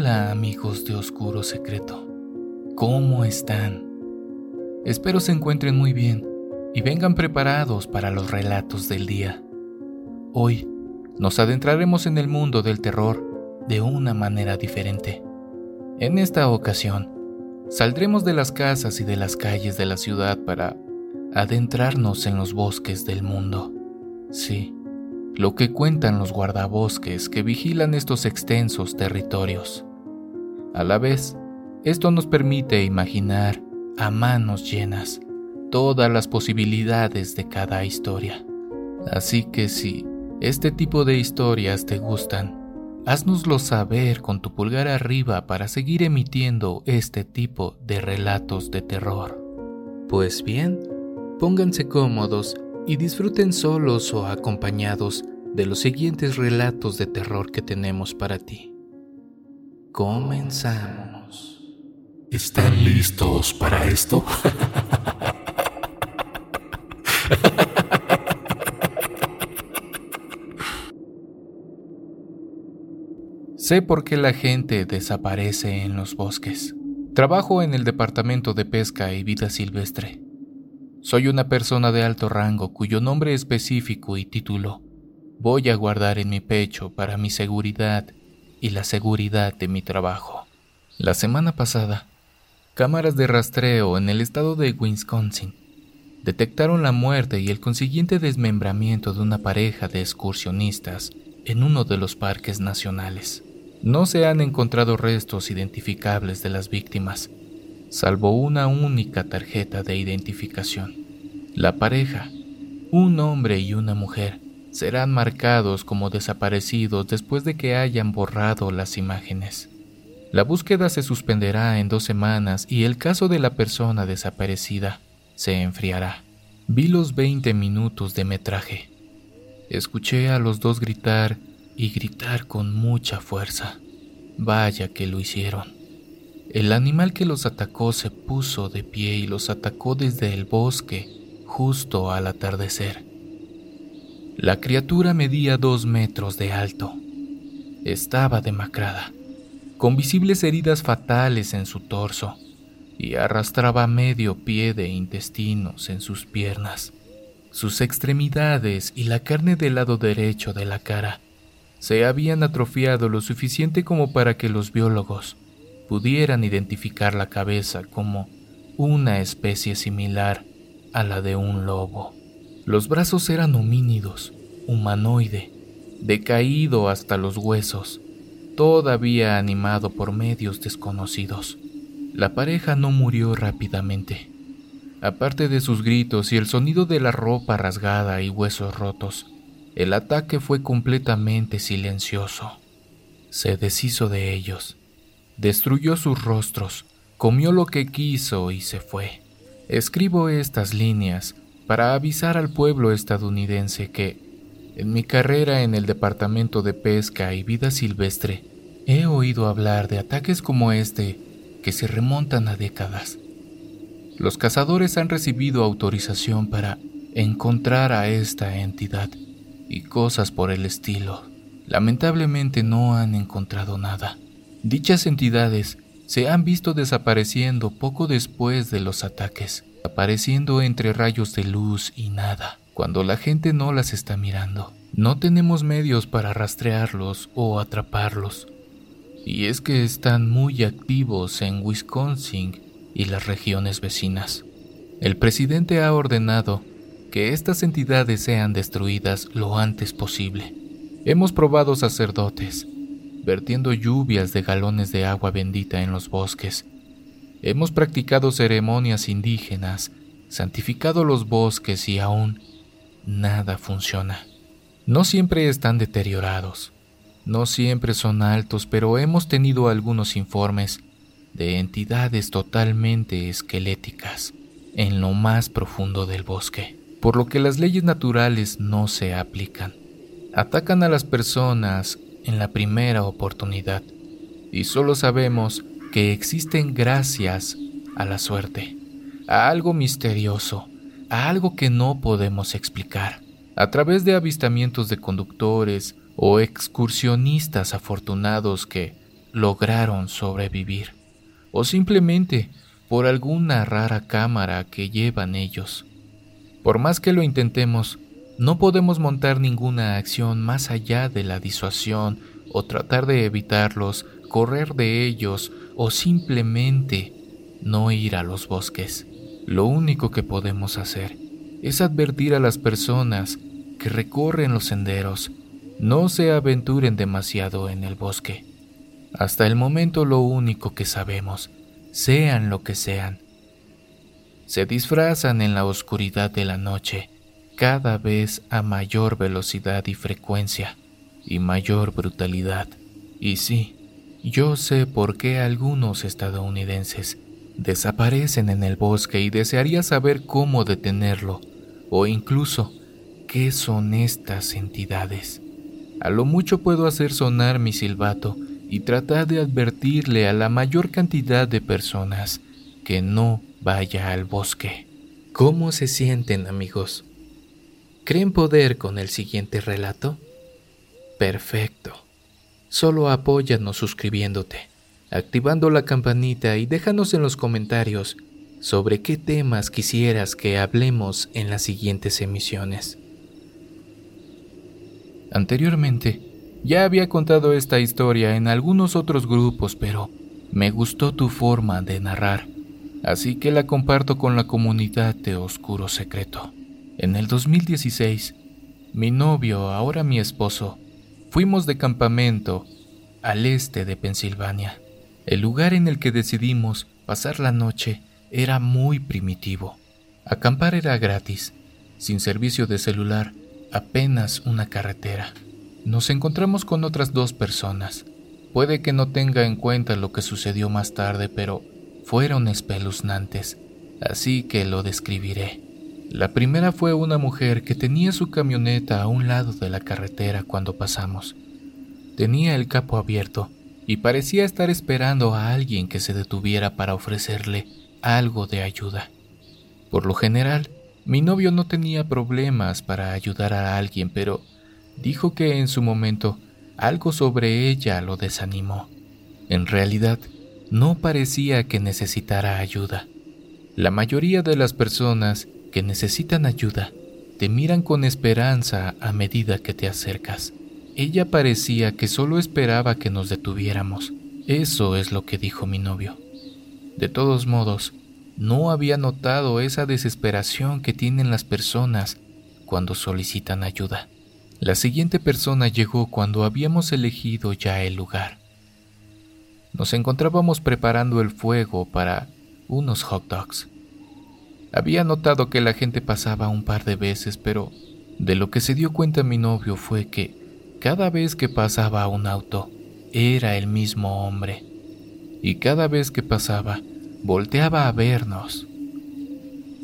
Hola amigos de Oscuro Secreto, ¿cómo están? Espero se encuentren muy bien y vengan preparados para los relatos del día. Hoy nos adentraremos en el mundo del terror de una manera diferente. En esta ocasión, saldremos de las casas y de las calles de la ciudad para adentrarnos en los bosques del mundo. Sí, lo que cuentan los guardabosques que vigilan estos extensos territorios. A la vez, esto nos permite imaginar a manos llenas todas las posibilidades de cada historia. Así que si este tipo de historias te gustan, haznoslo saber con tu pulgar arriba para seguir emitiendo este tipo de relatos de terror. Pues bien, pónganse cómodos y disfruten solos o acompañados de los siguientes relatos de terror que tenemos para ti. Comenzamos. ¿Están listos para esto? sé por qué la gente desaparece en los bosques. Trabajo en el Departamento de Pesca y Vida Silvestre. Soy una persona de alto rango cuyo nombre específico y título voy a guardar en mi pecho para mi seguridad y la seguridad de mi trabajo. La semana pasada, cámaras de rastreo en el estado de Wisconsin detectaron la muerte y el consiguiente desmembramiento de una pareja de excursionistas en uno de los parques nacionales. No se han encontrado restos identificables de las víctimas, salvo una única tarjeta de identificación. La pareja, un hombre y una mujer, serán marcados como desaparecidos después de que hayan borrado las imágenes. La búsqueda se suspenderá en dos semanas y el caso de la persona desaparecida se enfriará. Vi los 20 minutos de metraje. Escuché a los dos gritar y gritar con mucha fuerza. Vaya que lo hicieron. El animal que los atacó se puso de pie y los atacó desde el bosque justo al atardecer. La criatura medía dos metros de alto. Estaba demacrada, con visibles heridas fatales en su torso, y arrastraba medio pie de intestinos en sus piernas. Sus extremidades y la carne del lado derecho de la cara se habían atrofiado lo suficiente como para que los biólogos pudieran identificar la cabeza como una especie similar a la de un lobo. Los brazos eran homínidos, humanoide, decaído hasta los huesos, todavía animado por medios desconocidos. La pareja no murió rápidamente. Aparte de sus gritos y el sonido de la ropa rasgada y huesos rotos, el ataque fue completamente silencioso. Se deshizo de ellos, destruyó sus rostros, comió lo que quiso y se fue. Escribo estas líneas para avisar al pueblo estadounidense que, en mi carrera en el Departamento de Pesca y Vida Silvestre, he oído hablar de ataques como este que se remontan a décadas. Los cazadores han recibido autorización para encontrar a esta entidad y cosas por el estilo. Lamentablemente no han encontrado nada. Dichas entidades se han visto desapareciendo poco después de los ataques apareciendo entre rayos de luz y nada, cuando la gente no las está mirando. No tenemos medios para rastrearlos o atraparlos. Y es que están muy activos en Wisconsin y las regiones vecinas. El presidente ha ordenado que estas entidades sean destruidas lo antes posible. Hemos probado sacerdotes, vertiendo lluvias de galones de agua bendita en los bosques Hemos practicado ceremonias indígenas, santificado los bosques y aún nada funciona. No siempre están deteriorados, no siempre son altos, pero hemos tenido algunos informes de entidades totalmente esqueléticas en lo más profundo del bosque, por lo que las leyes naturales no se aplican. Atacan a las personas en la primera oportunidad y solo sabemos que existen gracias a la suerte, a algo misterioso, a algo que no podemos explicar, a través de avistamientos de conductores o excursionistas afortunados que lograron sobrevivir, o simplemente por alguna rara cámara que llevan ellos. Por más que lo intentemos, no podemos montar ninguna acción más allá de la disuasión o tratar de evitarlos, correr de ellos o simplemente no ir a los bosques. Lo único que podemos hacer es advertir a las personas que recorren los senderos no se aventuren demasiado en el bosque. Hasta el momento lo único que sabemos, sean lo que sean, se disfrazan en la oscuridad de la noche, cada vez a mayor velocidad y frecuencia, y mayor brutalidad. Y sí, yo sé por qué algunos estadounidenses desaparecen en el bosque y desearía saber cómo detenerlo, o incluso qué son estas entidades. A lo mucho puedo hacer sonar mi silbato y tratar de advertirle a la mayor cantidad de personas que no vaya al bosque. ¿Cómo se sienten amigos? ¿Creen poder con el siguiente relato? Perfecto. Solo apóyanos suscribiéndote, activando la campanita y déjanos en los comentarios sobre qué temas quisieras que hablemos en las siguientes emisiones. Anteriormente, ya había contado esta historia en algunos otros grupos, pero me gustó tu forma de narrar así que la comparto con la comunidad de Oscuro Secreto. En el 2016, mi novio, ahora mi esposo, fuimos de campamento al este de Pensilvania. El lugar en el que decidimos pasar la noche era muy primitivo. Acampar era gratis, sin servicio de celular, apenas una carretera. Nos encontramos con otras dos personas. Puede que no tenga en cuenta lo que sucedió más tarde, pero fueron espeluznantes, así que lo describiré. La primera fue una mujer que tenía su camioneta a un lado de la carretera cuando pasamos. Tenía el capo abierto y parecía estar esperando a alguien que se detuviera para ofrecerle algo de ayuda. Por lo general, mi novio no tenía problemas para ayudar a alguien, pero dijo que en su momento algo sobre ella lo desanimó. En realidad, no parecía que necesitara ayuda. La mayoría de las personas que necesitan ayuda te miran con esperanza a medida que te acercas. Ella parecía que solo esperaba que nos detuviéramos. Eso es lo que dijo mi novio. De todos modos, no había notado esa desesperación que tienen las personas cuando solicitan ayuda. La siguiente persona llegó cuando habíamos elegido ya el lugar. Nos encontrábamos preparando el fuego para unos hot dogs. Había notado que la gente pasaba un par de veces, pero de lo que se dio cuenta mi novio fue que cada vez que pasaba un auto, era el mismo hombre. Y cada vez que pasaba, volteaba a vernos.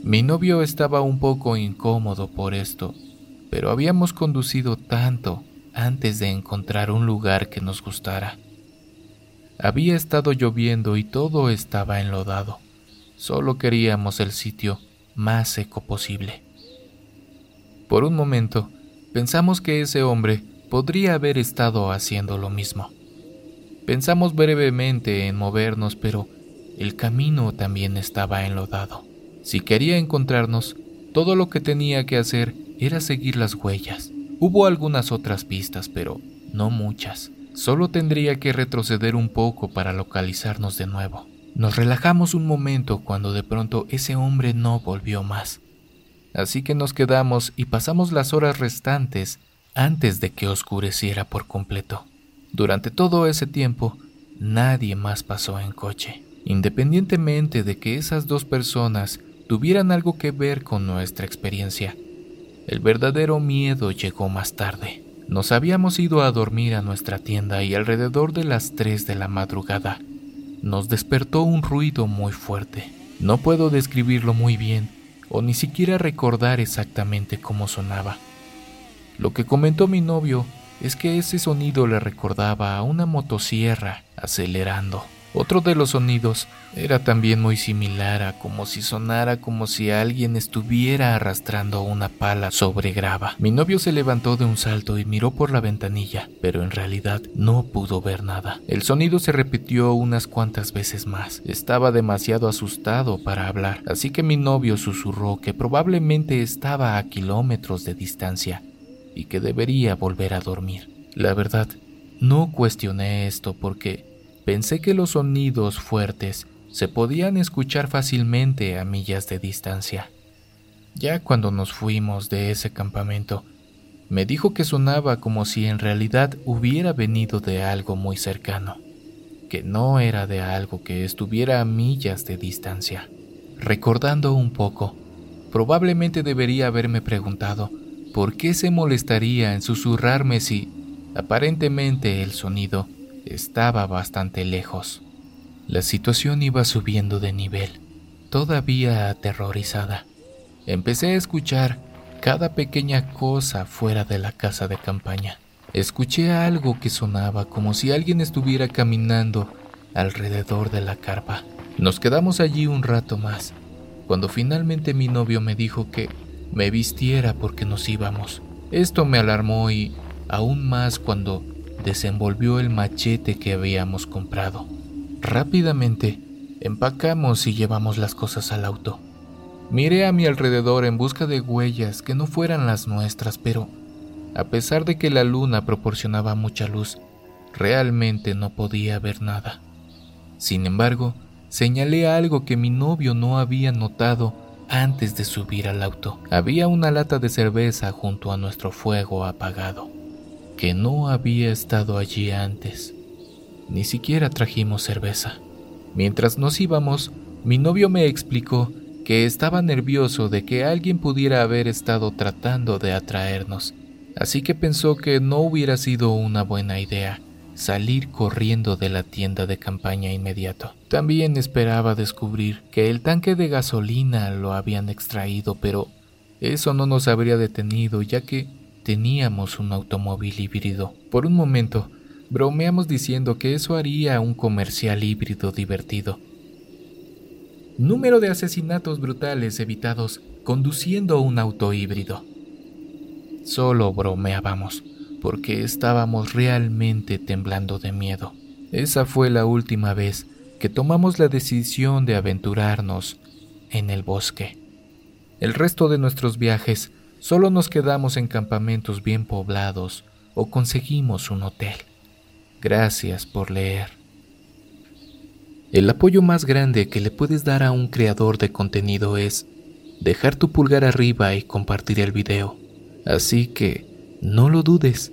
Mi novio estaba un poco incómodo por esto, pero habíamos conducido tanto antes de encontrar un lugar que nos gustara. Había estado lloviendo y todo estaba enlodado. Solo queríamos el sitio más seco posible. Por un momento, pensamos que ese hombre podría haber estado haciendo lo mismo. Pensamos brevemente en movernos, pero el camino también estaba enlodado. Si quería encontrarnos, todo lo que tenía que hacer era seguir las huellas. Hubo algunas otras pistas, pero no muchas. Solo tendría que retroceder un poco para localizarnos de nuevo. Nos relajamos un momento cuando de pronto ese hombre no volvió más. Así que nos quedamos y pasamos las horas restantes antes de que oscureciera por completo. Durante todo ese tiempo, nadie más pasó en coche, independientemente de que esas dos personas tuvieran algo que ver con nuestra experiencia. El verdadero miedo llegó más tarde. Nos habíamos ido a dormir a nuestra tienda y alrededor de las 3 de la madrugada nos despertó un ruido muy fuerte. No puedo describirlo muy bien o ni siquiera recordar exactamente cómo sonaba. Lo que comentó mi novio es que ese sonido le recordaba a una motosierra acelerando. Otro de los sonidos era también muy similar a como si sonara como si alguien estuviera arrastrando una pala sobre grava. Mi novio se levantó de un salto y miró por la ventanilla, pero en realidad no pudo ver nada. El sonido se repitió unas cuantas veces más. Estaba demasiado asustado para hablar, así que mi novio susurró que probablemente estaba a kilómetros de distancia y que debería volver a dormir. La verdad, no cuestioné esto porque Pensé que los sonidos fuertes se podían escuchar fácilmente a millas de distancia. Ya cuando nos fuimos de ese campamento, me dijo que sonaba como si en realidad hubiera venido de algo muy cercano, que no era de algo que estuviera a millas de distancia. Recordando un poco, probablemente debería haberme preguntado por qué se molestaría en susurrarme si, aparentemente, el sonido estaba bastante lejos. La situación iba subiendo de nivel, todavía aterrorizada. Empecé a escuchar cada pequeña cosa fuera de la casa de campaña. Escuché algo que sonaba como si alguien estuviera caminando alrededor de la carpa. Nos quedamos allí un rato más, cuando finalmente mi novio me dijo que me vistiera porque nos íbamos. Esto me alarmó y aún más cuando desenvolvió el machete que habíamos comprado. Rápidamente, empacamos y llevamos las cosas al auto. Miré a mi alrededor en busca de huellas que no fueran las nuestras, pero a pesar de que la luna proporcionaba mucha luz, realmente no podía ver nada. Sin embargo, señalé algo que mi novio no había notado antes de subir al auto. Había una lata de cerveza junto a nuestro fuego apagado que no había estado allí antes. Ni siquiera trajimos cerveza. Mientras nos íbamos, mi novio me explicó que estaba nervioso de que alguien pudiera haber estado tratando de atraernos, así que pensó que no hubiera sido una buena idea salir corriendo de la tienda de campaña inmediato. También esperaba descubrir que el tanque de gasolina lo habían extraído, pero eso no nos habría detenido ya que teníamos un automóvil híbrido. Por un momento, bromeamos diciendo que eso haría un comercial híbrido divertido. Número de asesinatos brutales evitados conduciendo un auto híbrido. Solo bromeábamos, porque estábamos realmente temblando de miedo. Esa fue la última vez que tomamos la decisión de aventurarnos en el bosque. El resto de nuestros viajes Solo nos quedamos en campamentos bien poblados o conseguimos un hotel. Gracias por leer. El apoyo más grande que le puedes dar a un creador de contenido es dejar tu pulgar arriba y compartir el video. Así que no lo dudes,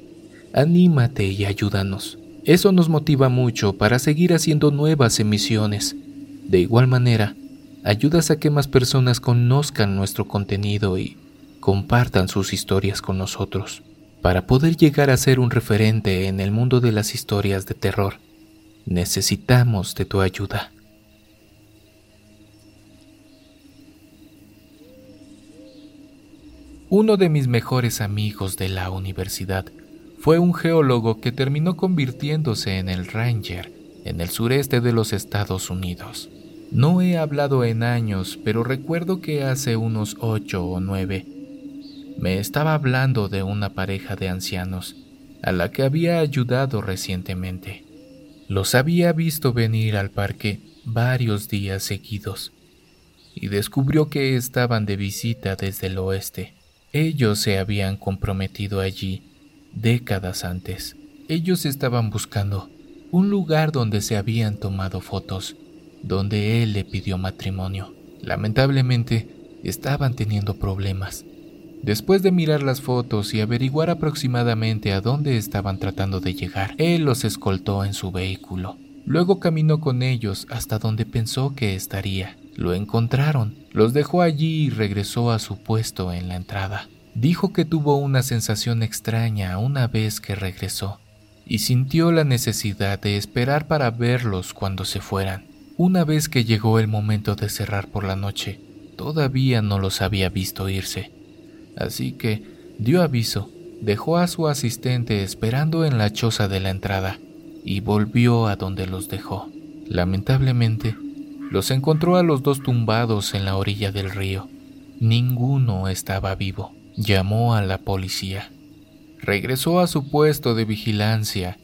anímate y ayúdanos. Eso nos motiva mucho para seguir haciendo nuevas emisiones. De igual manera, ayudas a que más personas conozcan nuestro contenido y compartan sus historias con nosotros. Para poder llegar a ser un referente en el mundo de las historias de terror, necesitamos de tu ayuda. Uno de mis mejores amigos de la universidad fue un geólogo que terminó convirtiéndose en el Ranger en el sureste de los Estados Unidos. No he hablado en años, pero recuerdo que hace unos ocho o nueve me estaba hablando de una pareja de ancianos a la que había ayudado recientemente. Los había visto venir al parque varios días seguidos y descubrió que estaban de visita desde el oeste. Ellos se habían comprometido allí décadas antes. Ellos estaban buscando un lugar donde se habían tomado fotos, donde él le pidió matrimonio. Lamentablemente, estaban teniendo problemas Después de mirar las fotos y averiguar aproximadamente a dónde estaban tratando de llegar, él los escoltó en su vehículo. Luego caminó con ellos hasta donde pensó que estaría. Lo encontraron, los dejó allí y regresó a su puesto en la entrada. Dijo que tuvo una sensación extraña una vez que regresó y sintió la necesidad de esperar para verlos cuando se fueran. Una vez que llegó el momento de cerrar por la noche, todavía no los había visto irse así que dio aviso, dejó a su asistente esperando en la choza de la entrada y volvió a donde los dejó. Lamentablemente, los encontró a los dos tumbados en la orilla del río. Ninguno estaba vivo. Llamó a la policía. Regresó a su puesto de vigilancia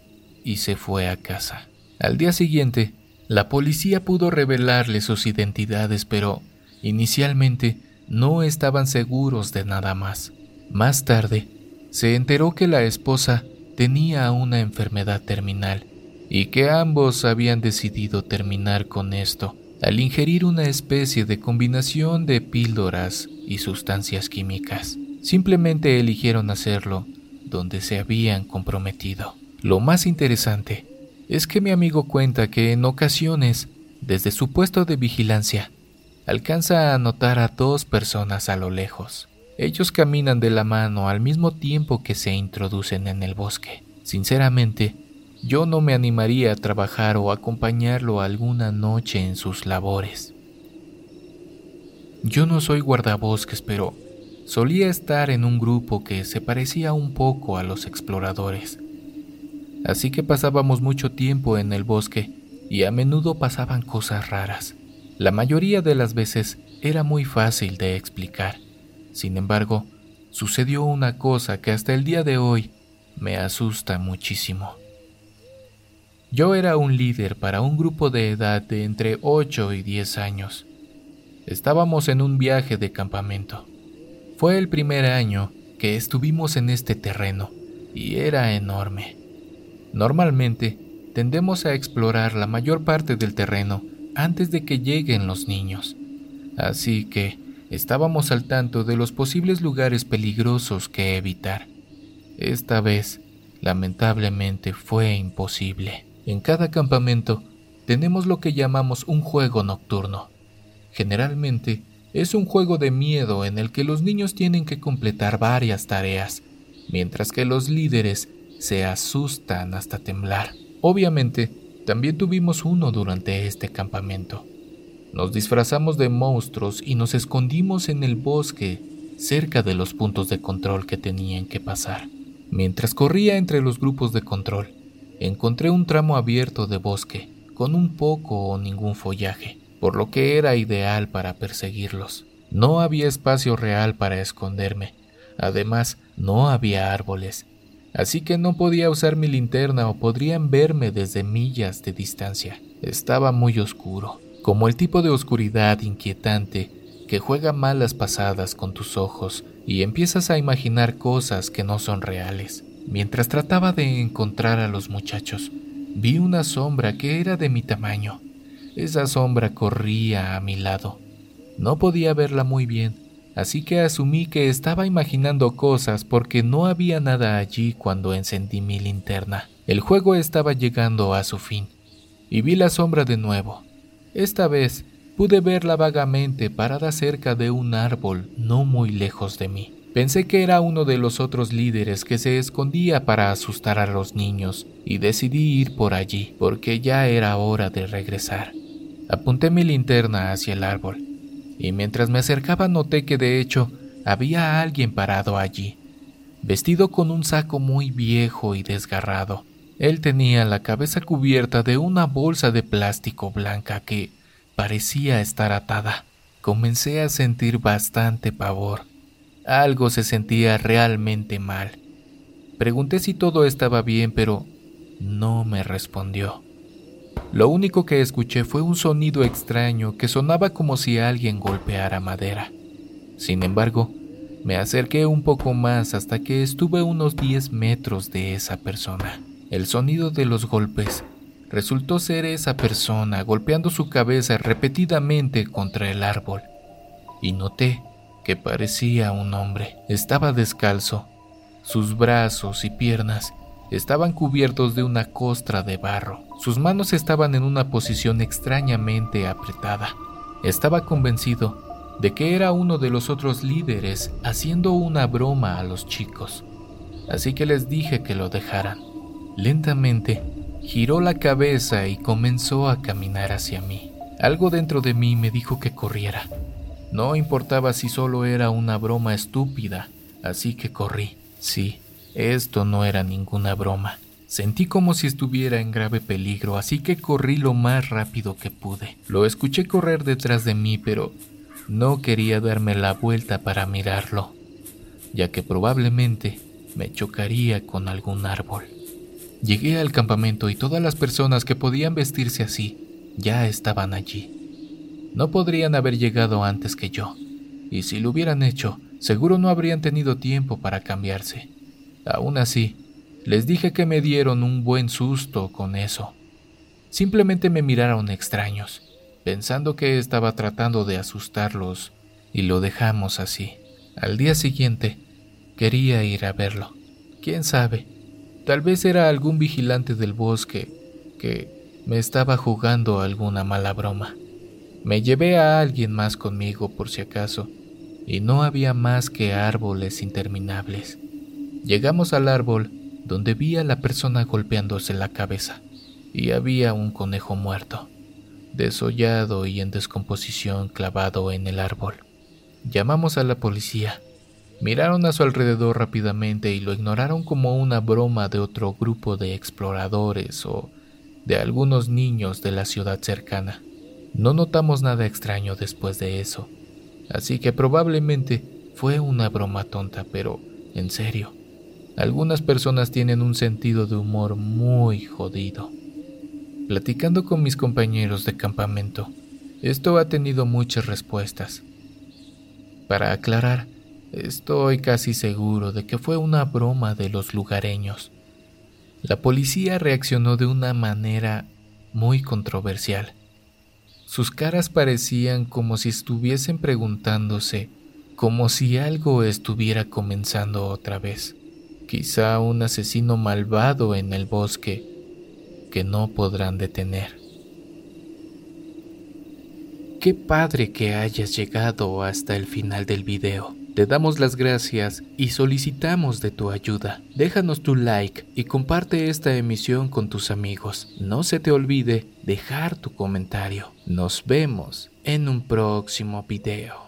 y se fue a casa. Al día siguiente, la policía pudo revelarle sus identidades, pero inicialmente no estaban seguros de nada más. Más tarde, se enteró que la esposa tenía una enfermedad terminal y que ambos habían decidido terminar con esto al ingerir una especie de combinación de píldoras y sustancias químicas. Simplemente eligieron hacerlo donde se habían comprometido. Lo más interesante es que mi amigo cuenta que en ocasiones, desde su puesto de vigilancia, alcanza a notar a dos personas a lo lejos. Ellos caminan de la mano al mismo tiempo que se introducen en el bosque. Sinceramente, yo no me animaría a trabajar o acompañarlo alguna noche en sus labores. Yo no soy guardabosques, pero solía estar en un grupo que se parecía un poco a los exploradores. Así que pasábamos mucho tiempo en el bosque y a menudo pasaban cosas raras. La mayoría de las veces era muy fácil de explicar. Sin embargo, sucedió una cosa que hasta el día de hoy me asusta muchísimo. Yo era un líder para un grupo de edad de entre 8 y 10 años. Estábamos en un viaje de campamento. Fue el primer año que estuvimos en este terreno y era enorme. Normalmente tendemos a explorar la mayor parte del terreno antes de que lleguen los niños. Así que estábamos al tanto de los posibles lugares peligrosos que evitar. Esta vez, lamentablemente, fue imposible. En cada campamento tenemos lo que llamamos un juego nocturno. Generalmente es un juego de miedo en el que los niños tienen que completar varias tareas, mientras que los líderes se asustan hasta temblar. Obviamente, también tuvimos uno durante este campamento. Nos disfrazamos de monstruos y nos escondimos en el bosque cerca de los puntos de control que tenían que pasar. Mientras corría entre los grupos de control, encontré un tramo abierto de bosque, con un poco o ningún follaje, por lo que era ideal para perseguirlos. No había espacio real para esconderme. Además, no había árboles, así que no podía usar mi linterna o podrían verme desde millas de distancia. Estaba muy oscuro, como el tipo de oscuridad inquietante que juega malas pasadas con tus ojos y empiezas a imaginar cosas que no son reales. Mientras trataba de encontrar a los muchachos, vi una sombra que era de mi tamaño. Esa sombra corría a mi lado. No podía verla muy bien, así que asumí que estaba imaginando cosas porque no había nada allí cuando encendí mi linterna. El juego estaba llegando a su fin, y vi la sombra de nuevo. Esta vez pude verla vagamente parada cerca de un árbol no muy lejos de mí. Pensé que era uno de los otros líderes que se escondía para asustar a los niños y decidí ir por allí porque ya era hora de regresar. Apunté mi linterna hacia el árbol y mientras me acercaba noté que de hecho había alguien parado allí, vestido con un saco muy viejo y desgarrado. Él tenía la cabeza cubierta de una bolsa de plástico blanca que parecía estar atada. Comencé a sentir bastante pavor algo se sentía realmente mal. Pregunté si todo estaba bien, pero no me respondió. Lo único que escuché fue un sonido extraño que sonaba como si alguien golpeara madera. Sin embargo, me acerqué un poco más hasta que estuve a unos 10 metros de esa persona. El sonido de los golpes resultó ser esa persona golpeando su cabeza repetidamente contra el árbol. Y noté que parecía un hombre. Estaba descalzo. Sus brazos y piernas estaban cubiertos de una costra de barro. Sus manos estaban en una posición extrañamente apretada. Estaba convencido de que era uno de los otros líderes haciendo una broma a los chicos. Así que les dije que lo dejaran. Lentamente, giró la cabeza y comenzó a caminar hacia mí. Algo dentro de mí me dijo que corriera. No importaba si solo era una broma estúpida, así que corrí. Sí, esto no era ninguna broma. Sentí como si estuviera en grave peligro, así que corrí lo más rápido que pude. Lo escuché correr detrás de mí, pero no quería darme la vuelta para mirarlo, ya que probablemente me chocaría con algún árbol. Llegué al campamento y todas las personas que podían vestirse así ya estaban allí. No podrían haber llegado antes que yo, y si lo hubieran hecho, seguro no habrían tenido tiempo para cambiarse. Aún así, les dije que me dieron un buen susto con eso. Simplemente me miraron extraños, pensando que estaba tratando de asustarlos, y lo dejamos así. Al día siguiente, quería ir a verlo. ¿Quién sabe? Tal vez era algún vigilante del bosque que me estaba jugando alguna mala broma. Me llevé a alguien más conmigo por si acaso, y no había más que árboles interminables. Llegamos al árbol donde vi a la persona golpeándose la cabeza y había un conejo muerto, desollado y en descomposición clavado en el árbol. Llamamos a la policía. Miraron a su alrededor rápidamente y lo ignoraron como una broma de otro grupo de exploradores o de algunos niños de la ciudad cercana. No notamos nada extraño después de eso, así que probablemente fue una broma tonta, pero en serio, algunas personas tienen un sentido de humor muy jodido. Platicando con mis compañeros de campamento, esto ha tenido muchas respuestas. Para aclarar, estoy casi seguro de que fue una broma de los lugareños. La policía reaccionó de una manera muy controversial. Sus caras parecían como si estuviesen preguntándose, como si algo estuviera comenzando otra vez quizá un asesino malvado en el bosque que no podrán detener. Qué padre que hayas llegado hasta el final del video. Te damos las gracias y solicitamos de tu ayuda. Déjanos tu like y comparte esta emisión con tus amigos. No se te olvide dejar tu comentario. Nos vemos en un próximo video.